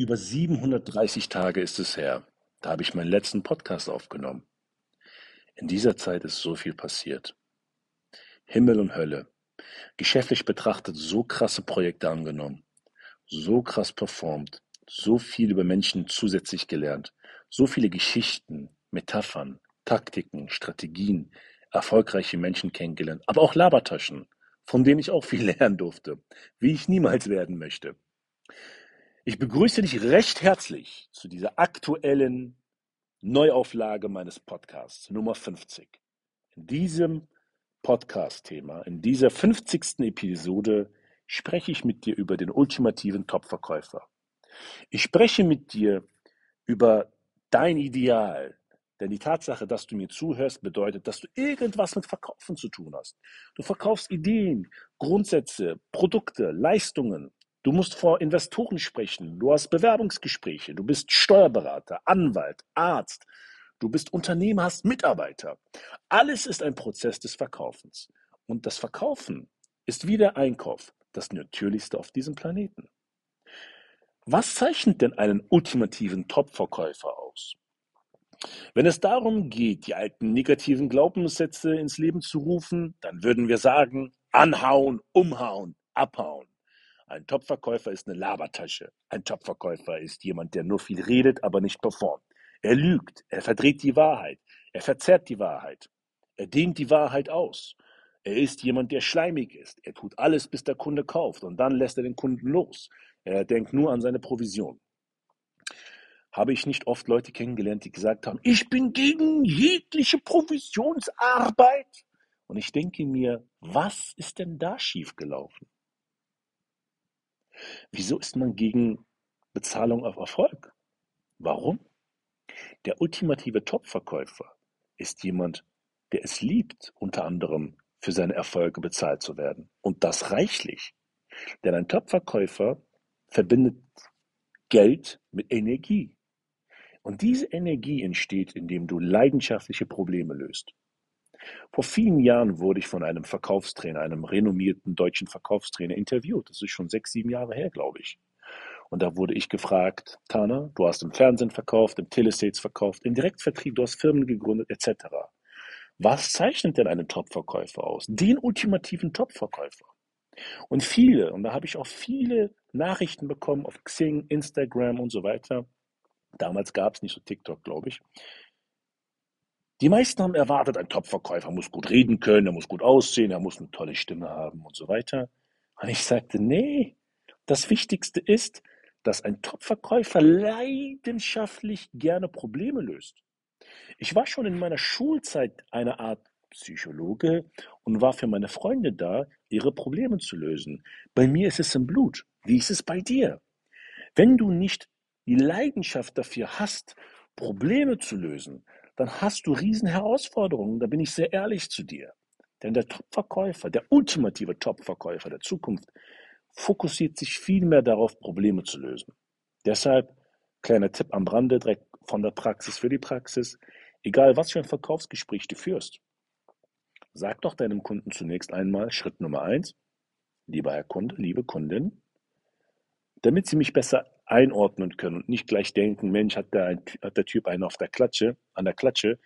Über 730 Tage ist es her. Da habe ich meinen letzten Podcast aufgenommen. In dieser Zeit ist so viel passiert. Himmel und Hölle. Geschäftlich betrachtet so krasse Projekte angenommen. So krass performt. So viel über Menschen zusätzlich gelernt. So viele Geschichten, Metaphern, Taktiken, Strategien, erfolgreiche Menschen kennengelernt. Aber auch Labertaschen, von denen ich auch viel lernen durfte. Wie ich niemals werden möchte. Ich begrüße dich recht herzlich zu dieser aktuellen Neuauflage meines Podcasts Nummer 50. In diesem Podcast-Thema, in dieser 50. Episode spreche ich mit dir über den ultimativen Top-Verkäufer. Ich spreche mit dir über dein Ideal, denn die Tatsache, dass du mir zuhörst, bedeutet, dass du irgendwas mit Verkaufen zu tun hast. Du verkaufst Ideen, Grundsätze, Produkte, Leistungen, Du musst vor Investoren sprechen. Du hast Bewerbungsgespräche. Du bist Steuerberater, Anwalt, Arzt. Du bist Unternehmer, hast Mitarbeiter. Alles ist ein Prozess des Verkaufens. Und das Verkaufen ist wie der Einkauf, das Natürlichste auf diesem Planeten. Was zeichnet denn einen ultimativen Top-Verkäufer aus? Wenn es darum geht, die alten negativen Glaubenssätze ins Leben zu rufen, dann würden wir sagen, anhauen, umhauen, abhauen. Ein Topverkäufer ist eine Labertasche. Ein Topverkäufer ist jemand, der nur viel redet, aber nicht performt. Er lügt, er verdreht die Wahrheit, er verzerrt die Wahrheit, er dehnt die Wahrheit aus. Er ist jemand, der schleimig ist. Er tut alles, bis der Kunde kauft und dann lässt er den Kunden los. Er denkt nur an seine Provision. Habe ich nicht oft Leute kennengelernt, die gesagt haben, ich bin gegen jegliche Provisionsarbeit? Und ich denke mir, was ist denn da schiefgelaufen? Wieso ist man gegen Bezahlung auf Erfolg? Warum? Der ultimative Top-Verkäufer ist jemand, der es liebt, unter anderem für seine Erfolge bezahlt zu werden. Und das reichlich. Denn ein Top-Verkäufer verbindet Geld mit Energie. Und diese Energie entsteht, indem du leidenschaftliche Probleme löst. Vor vielen Jahren wurde ich von einem Verkaufstrainer, einem renommierten deutschen Verkaufstrainer interviewt. Das ist schon sechs, sieben Jahre her, glaube ich. Und da wurde ich gefragt, Tana, du hast im Fernsehen verkauft, im Telesales verkauft, im Direktvertrieb, du hast Firmen gegründet, etc. Was zeichnet denn einen Top-Verkäufer aus? Den ultimativen Top-Verkäufer. Und viele, und da habe ich auch viele Nachrichten bekommen auf Xing, Instagram und so weiter. Damals gab es nicht so TikTok, glaube ich. Die meisten haben erwartet, ein Top-Verkäufer muss gut reden können, er muss gut aussehen, er muss eine tolle Stimme haben und so weiter. Und ich sagte, nee, das Wichtigste ist, dass ein Top-Verkäufer leidenschaftlich gerne Probleme löst. Ich war schon in meiner Schulzeit eine Art Psychologe und war für meine Freunde da, ihre Probleme zu lösen. Bei mir ist es im Blut. Wie ist es bei dir? Wenn du nicht die Leidenschaft dafür hast, Probleme zu lösen, dann hast du Riesenherausforderungen. Da bin ich sehr ehrlich zu dir. Denn der Top-Verkäufer, der ultimative Top-Verkäufer der Zukunft, fokussiert sich viel mehr darauf, Probleme zu lösen. Deshalb, kleiner Tipp am Rande, direkt von der Praxis für die Praxis, egal was für ein Verkaufsgespräch du führst, sag doch deinem Kunden zunächst einmal Schritt Nummer eins, lieber Herr Kunde, liebe Kundin, damit Sie mich besser einordnen können und nicht gleich denken, Mensch, hat der, hat der Typ einen auf der Klatsche, an der Klatsche.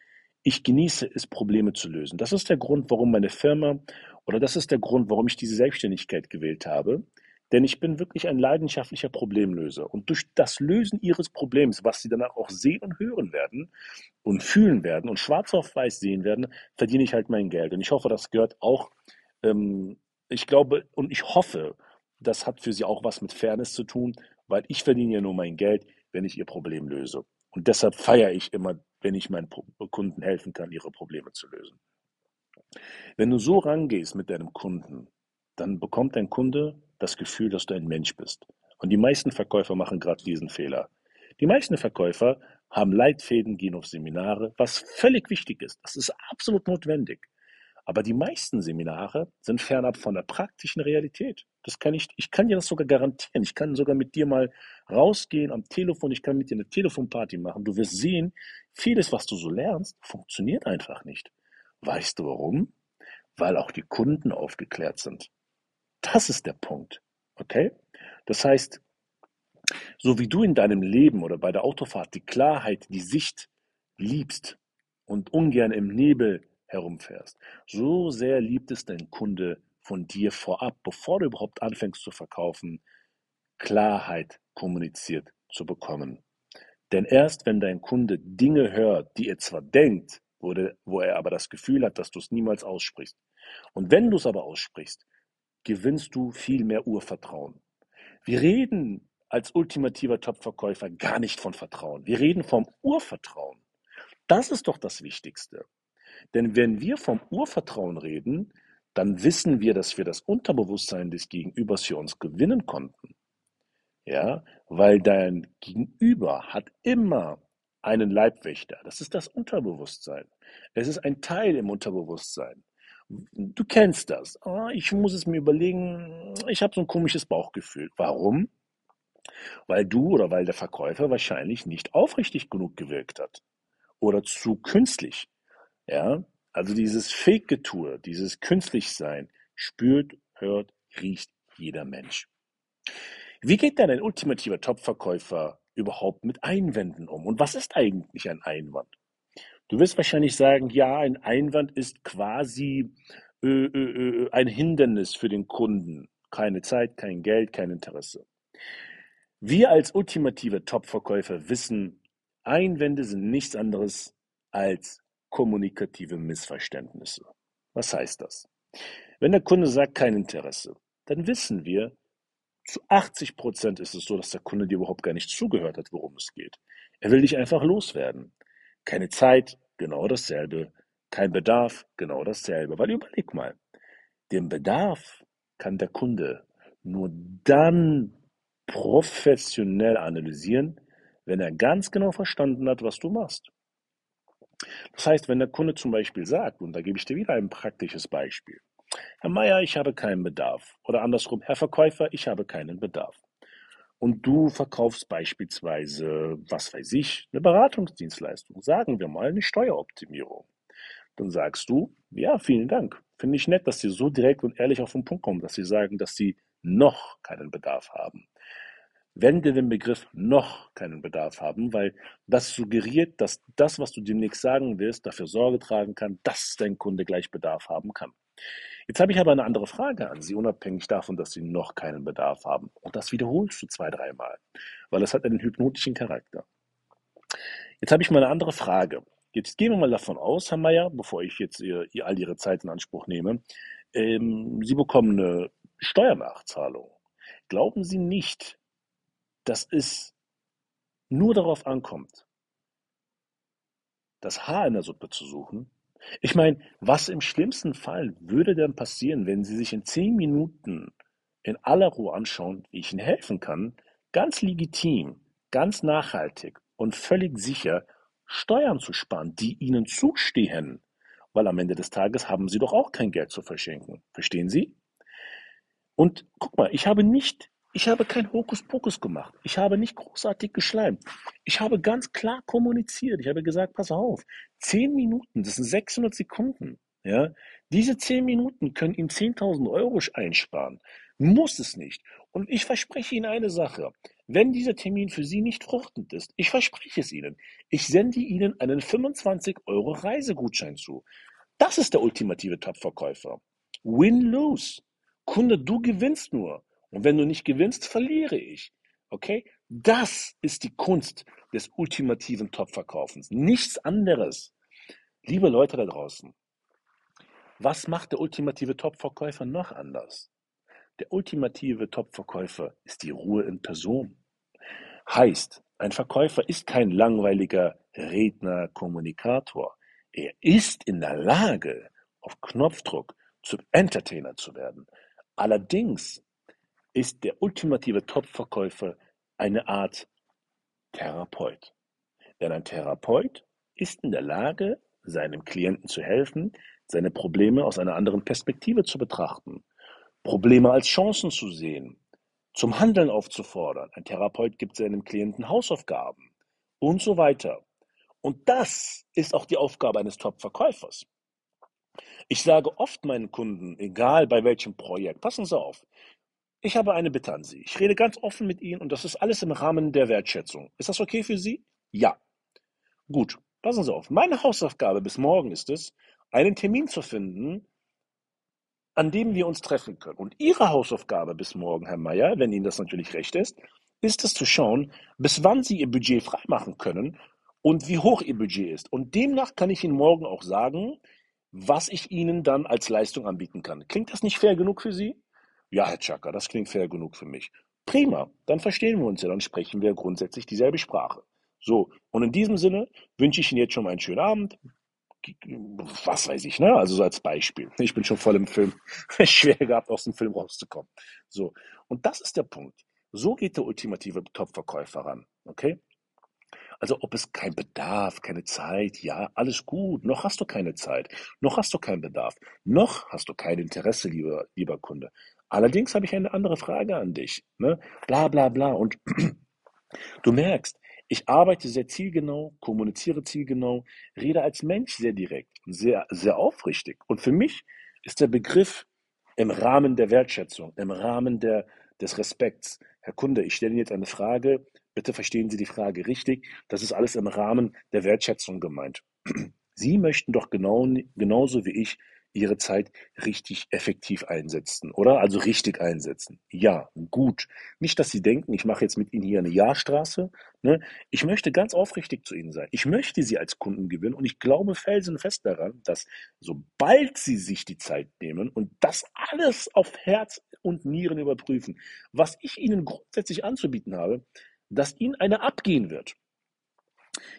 Ich genieße es, Probleme zu lösen. Das ist der Grund, warum meine Firma oder das ist der Grund, warum ich diese Selbstständigkeit gewählt habe. Denn ich bin wirklich ein leidenschaftlicher Problemlöser. Und durch das Lösen ihres Problems, was sie danach auch sehen und hören werden und fühlen werden und schwarz auf weiß sehen werden, verdiene ich halt mein Geld. Und ich hoffe, das gehört auch, ähm, ich glaube und ich hoffe, das hat für sie auch was mit Fairness zu tun, weil ich verdiene ja nur mein Geld, wenn ich ihr Problem löse. Und deshalb feiere ich immer, wenn ich meinen Kunden helfen kann, ihre Probleme zu lösen. Wenn du so rangehst mit deinem Kunden, dann bekommt dein Kunde das Gefühl, dass du ein Mensch bist. Und die meisten Verkäufer machen gerade diesen Fehler. Die meisten Verkäufer haben Leitfäden, gehen auf Seminare, was völlig wichtig ist. Das ist absolut notwendig. Aber die meisten Seminare sind fernab von der praktischen Realität. Das kann ich, ich kann dir das sogar garantieren. Ich kann sogar mit dir mal rausgehen am Telefon. Ich kann mit dir eine Telefonparty machen. Du wirst sehen, vieles, was du so lernst, funktioniert einfach nicht. Weißt du warum? Weil auch die Kunden aufgeklärt sind. Das ist der Punkt. Okay? Das heißt, So wie du in deinem Leben oder bei der Autofahrt die Klarheit, die Sicht liebst und ungern im Nebel herumfährst, so sehr liebt es dein Kunde von dir vorab, bevor du überhaupt anfängst zu verkaufen, Klarheit kommuniziert zu bekommen. Denn erst wenn dein Kunde Dinge hört, die er zwar denkt, wo, er aber das Gefühl hat, dass du es niemals aussprichst, und wenn du es aber aussprichst, gewinnst du viel mehr Urvertrauen. Wir reden als ultimativer Top-Verkäufer gar nicht von Vertrauen. Wir reden vom Urvertrauen. Das ist doch das Wichtigste. Denn wenn wir vom Urvertrauen reden, dann wissen wir, dass wir das Unterbewusstsein des Gegenübers für uns gewinnen konnten. Ja, weil dein Gegenüber hat immer einen Leibwächter. Das ist das Unterbewusstsein. Es ist ein Teil im Unterbewusstsein. Du kennst das. Oh, ich muss es mir überlegen. Ich habe so ein komisches Bauchgefühl. Warum? Weil du oder weil der Verkäufer wahrscheinlich nicht aufrichtig genug gewirkt hat. Oder zu künstlich. Ja, also dieses Fake-Getue, dieses Künstlichsein spürt, hört, riecht jeder Mensch. Wie geht denn ein ultimativer Top-Verkäufer überhaupt mit Einwänden um? Und was ist eigentlich ein Einwand? Du wirst wahrscheinlich sagen, ja, ein Einwand ist quasi äh, äh, äh, ein Hindernis für den Kunden. Keine Zeit, kein Geld, kein Interesse. Wir als ultimative Top-Verkäufer wissen, Einwände sind nichts anderes als kommunikative Missverständnisse. Was heißt das? Wenn der Kunde sagt kein Interesse, dann wissen wir, zu 80 Prozent ist es so, dass der Kunde dir überhaupt gar nicht zugehört hat, worum es geht. Er will dich einfach loswerden. Keine Zeit, genau dasselbe. Kein Bedarf, genau dasselbe. Weil überleg mal, den Bedarf kann der Kunde nur dann professionell analysieren, wenn er ganz genau verstanden hat, was du machst. Das heißt, wenn der Kunde zum Beispiel sagt, und da gebe ich dir wieder ein praktisches Beispiel, Herr Meier, ich habe keinen Bedarf. Oder andersrum, Herr Verkäufer, ich habe keinen Bedarf. Und du verkaufst beispielsweise, was weiß ich, eine Beratungsdienstleistung, sagen wir mal eine Steueroptimierung. Dann sagst du, ja, vielen Dank. Finde ich nett, dass Sie so direkt und ehrlich auf den Punkt kommen, dass Sie sagen, dass Sie noch keinen Bedarf haben. Wende den Begriff noch keinen Bedarf haben, weil das suggeriert, dass das, was du demnächst sagen willst, dafür Sorge tragen kann, dass dein Kunde gleich Bedarf haben kann. Jetzt habe ich aber eine andere Frage an Sie, unabhängig davon, dass Sie noch keinen Bedarf haben. Und das wiederholst du zwei, dreimal, weil es hat einen hypnotischen Charakter. Jetzt habe ich mal eine andere Frage. Jetzt gehen wir mal davon aus, Herr Mayer, bevor ich jetzt ihr, ihr all Ihre Zeit in Anspruch nehme, ähm, Sie bekommen eine Steuernachzahlung. Glauben Sie nicht, dass es nur darauf ankommt, das Haar in der Suppe zu suchen ich meine, was im schlimmsten Fall würde denn passieren, wenn Sie sich in zehn Minuten in aller Ruhe anschauen, wie ich Ihnen helfen kann, ganz legitim, ganz nachhaltig und völlig sicher Steuern zu sparen, die Ihnen zustehen. Weil am Ende des Tages haben Sie doch auch kein Geld zu verschenken. Verstehen Sie? Und guck mal, ich habe nicht ich habe kein Hokuspokus gemacht. Ich habe nicht großartig geschleimt. Ich habe ganz klar kommuniziert. Ich habe gesagt, pass auf, zehn Minuten, das sind 600 Sekunden. Ja, diese zehn Minuten können Ihnen 10.000 Euro einsparen. Muss es nicht. Und ich verspreche Ihnen eine Sache. Wenn dieser Termin für Sie nicht fruchtend ist, ich verspreche es Ihnen, ich sende Ihnen einen 25 Euro Reisegutschein zu. Das ist der ultimative Top-Verkäufer. Win-lose. Kunde, du gewinnst nur. Und wenn du nicht gewinnst, verliere ich. Okay? Das ist die Kunst des ultimativen Top-Verkaufens. Nichts anderes. Liebe Leute da draußen, was macht der ultimative Top-Verkäufer noch anders? Der ultimative Top-Verkäufer ist die Ruhe in Person. Heißt, ein Verkäufer ist kein langweiliger Redner, Kommunikator. Er ist in der Lage, auf Knopfdruck zum Entertainer zu werden. Allerdings ist der ultimative Top-Verkäufer eine Art Therapeut. Denn ein Therapeut ist in der Lage, seinem Klienten zu helfen, seine Probleme aus einer anderen Perspektive zu betrachten, Probleme als Chancen zu sehen, zum Handeln aufzufordern. Ein Therapeut gibt seinem Klienten Hausaufgaben und so weiter. Und das ist auch die Aufgabe eines Top-Verkäufers. Ich sage oft meinen Kunden, egal bei welchem Projekt, passen Sie auf, ich habe eine Bitte an Sie. Ich rede ganz offen mit Ihnen und das ist alles im Rahmen der Wertschätzung. Ist das okay für Sie? Ja. Gut, passen Sie auf. Meine Hausaufgabe bis morgen ist es, einen Termin zu finden, an dem wir uns treffen können. Und Ihre Hausaufgabe bis morgen, Herr Mayer, wenn Ihnen das natürlich recht ist, ist es zu schauen, bis wann Sie Ihr Budget freimachen können und wie hoch Ihr Budget ist. Und demnach kann ich Ihnen morgen auch sagen, was ich Ihnen dann als Leistung anbieten kann. Klingt das nicht fair genug für Sie? Ja, Herr Chaka, das klingt fair genug für mich. Prima, dann verstehen wir uns ja, dann sprechen wir grundsätzlich dieselbe Sprache. So, und in diesem Sinne wünsche ich Ihnen jetzt schon mal einen schönen Abend. Was weiß ich, ne? Also so als Beispiel. Ich bin schon voll im Film. Schwer gehabt, aus dem Film rauszukommen. So, und das ist der Punkt. So geht der ultimative Top-Verkäufer ran. Okay? Also ob es kein Bedarf, keine Zeit, ja, alles gut. Noch hast du keine Zeit. Noch hast du keinen Bedarf. Noch hast du kein Interesse, lieber, lieber Kunde. Allerdings habe ich eine andere Frage an dich. Ne? Bla bla bla. Und du merkst, ich arbeite sehr zielgenau, kommuniziere zielgenau, rede als Mensch sehr direkt, sehr, sehr aufrichtig. Und für mich ist der Begriff im Rahmen der Wertschätzung, im Rahmen der, des Respekts. Herr Kunde, ich stelle Ihnen jetzt eine Frage. Bitte verstehen Sie die Frage richtig. Das ist alles im Rahmen der Wertschätzung gemeint. Sie möchten doch genau, genauso wie ich ihre Zeit richtig effektiv einsetzen, oder? Also richtig einsetzen. Ja, gut. Nicht, dass Sie denken, ich mache jetzt mit Ihnen hier eine Jahrstraße. Ne? Ich möchte ganz aufrichtig zu Ihnen sein. Ich möchte Sie als Kunden gewinnen und ich glaube felsenfest daran, dass sobald Sie sich die Zeit nehmen und das alles auf Herz und Nieren überprüfen, was ich Ihnen grundsätzlich anzubieten habe, dass Ihnen eine abgehen wird.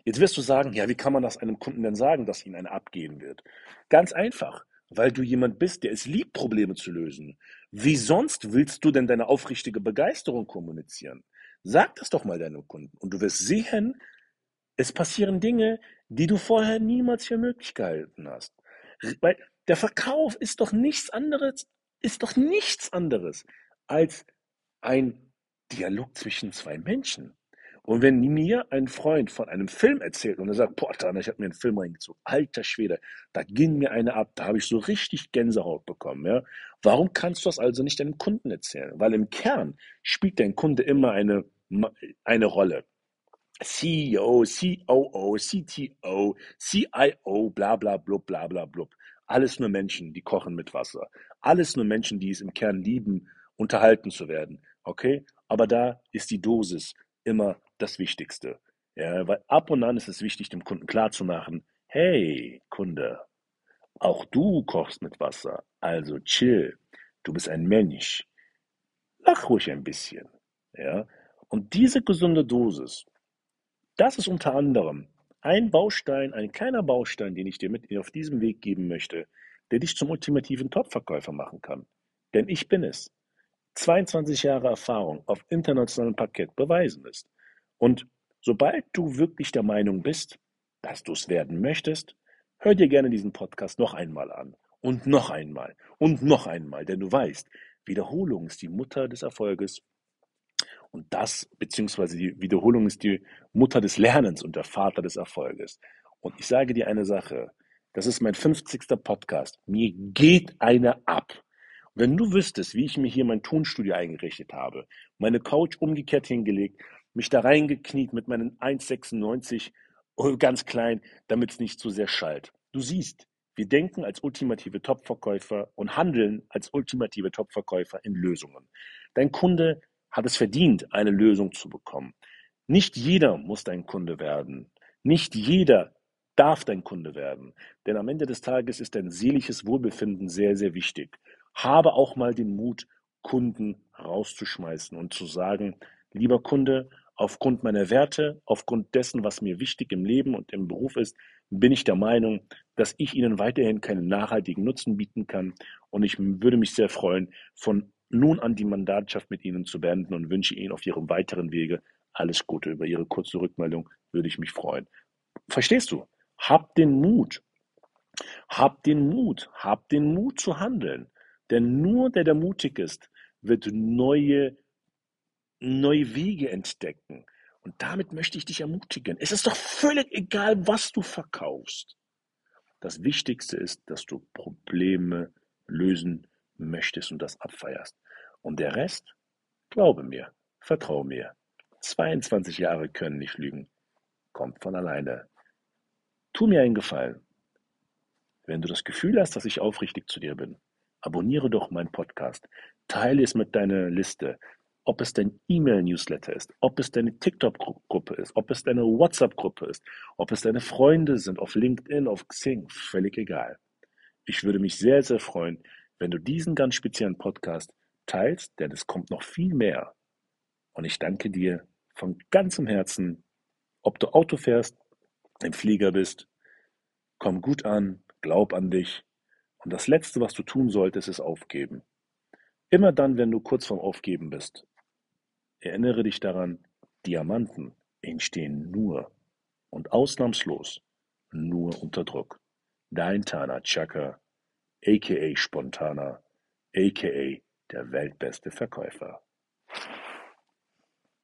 Jetzt wirst du sagen, ja, wie kann man das einem Kunden denn sagen, dass Ihnen eine abgehen wird? Ganz einfach weil du jemand bist, der es liebt, Probleme zu lösen. Wie sonst willst du denn deine aufrichtige Begeisterung kommunizieren? Sag das doch mal deinem Kunden und du wirst sehen, es passieren Dinge, die du vorher niemals für möglich gehalten hast. Weil der Verkauf ist doch nichts anderes, ist doch nichts anderes als ein Dialog zwischen zwei Menschen. Und wenn mir ein Freund von einem Film erzählt und er sagt, boah, Tana, ich habe mir einen Film reingezogen, alter Schwede, da ging mir eine ab, da habe ich so richtig Gänsehaut bekommen. Ja? Warum kannst du das also nicht deinem Kunden erzählen? Weil im Kern spielt dein Kunde immer eine, eine Rolle. CEO, COO, CTO, CIO, bla bla blub, bla bla blub. Alles nur Menschen, die kochen mit Wasser. Alles nur Menschen, die es im Kern lieben, unterhalten zu werden. Okay? Aber da ist die Dosis immer das Wichtigste. Ja, weil ab und an ist es wichtig, dem Kunden klarzumachen, hey, Kunde, auch du kochst mit Wasser, also chill, du bist ein Mensch. Lach ruhig ein bisschen. Ja? Und diese gesunde Dosis, das ist unter anderem ein Baustein, ein kleiner Baustein, den ich dir mit auf diesem Weg geben möchte, der dich zum ultimativen Topverkäufer machen kann. Denn ich bin es. 22 Jahre Erfahrung auf internationalem Parkett beweisen ist. Und sobald du wirklich der Meinung bist, dass du es werden möchtest, hör dir gerne diesen Podcast noch einmal an. Und noch einmal. Und noch einmal. Denn du weißt, Wiederholung ist die Mutter des Erfolges. Und das, beziehungsweise die Wiederholung ist die Mutter des Lernens und der Vater des Erfolges. Und ich sage dir eine Sache. Das ist mein 50. Podcast. Mir geht einer ab. Wenn du wüsstest, wie ich mir hier mein Tonstudio eingerichtet habe, meine Couch umgekehrt hingelegt, mich da reingekniet mit meinen 1,96 ganz klein, damit es nicht zu sehr schallt. Du siehst, wir denken als ultimative Topverkäufer und handeln als ultimative Topverkäufer in Lösungen. Dein Kunde hat es verdient, eine Lösung zu bekommen. Nicht jeder muss dein Kunde werden. Nicht jeder darf dein Kunde werden. Denn am Ende des Tages ist dein seelisches Wohlbefinden sehr, sehr wichtig. Habe auch mal den Mut, Kunden rauszuschmeißen und zu sagen, lieber Kunde, Aufgrund meiner Werte, aufgrund dessen, was mir wichtig im Leben und im Beruf ist, bin ich der Meinung, dass ich Ihnen weiterhin keinen nachhaltigen Nutzen bieten kann. Und ich würde mich sehr freuen, von nun an die Mandatschaft mit Ihnen zu beenden und wünsche Ihnen auf Ihrem weiteren Wege alles Gute. Über Ihre kurze Rückmeldung würde ich mich freuen. Verstehst du? Hab den Mut. Hab den Mut. Hab den Mut zu handeln. Denn nur der, der mutig ist, wird neue neue Wege entdecken. Und damit möchte ich dich ermutigen. Es ist doch völlig egal, was du verkaufst. Das Wichtigste ist, dass du Probleme lösen möchtest und das abfeierst. Und der Rest, Glaube mir, vertrau mir. 22 Jahre können nicht lügen. Kommt von alleine. Tu mir einen Gefallen. Wenn du das Gefühl hast, dass ich aufrichtig zu dir bin, abonniere doch meinen Podcast. Teile es mit deiner Liste. Ob es dein E-Mail-Newsletter ist, ob es deine TikTok-Gruppe ist, ob es deine WhatsApp-Gruppe ist, ob es deine Freunde sind auf LinkedIn, auf Xing, völlig egal. Ich würde mich sehr, sehr freuen, wenn du diesen ganz speziellen Podcast teilst, denn es kommt noch viel mehr. Und ich danke dir von ganzem Herzen, ob du Auto fährst, im Flieger bist, komm gut an, glaub an dich. Und das Letzte, was du tun solltest, ist aufgeben. Immer dann, wenn du kurz vorm Aufgeben bist, Erinnere dich daran, Diamanten entstehen nur und ausnahmslos nur unter Druck. Dein Tana Chaka, aka Spontana, aka der weltbeste Verkäufer.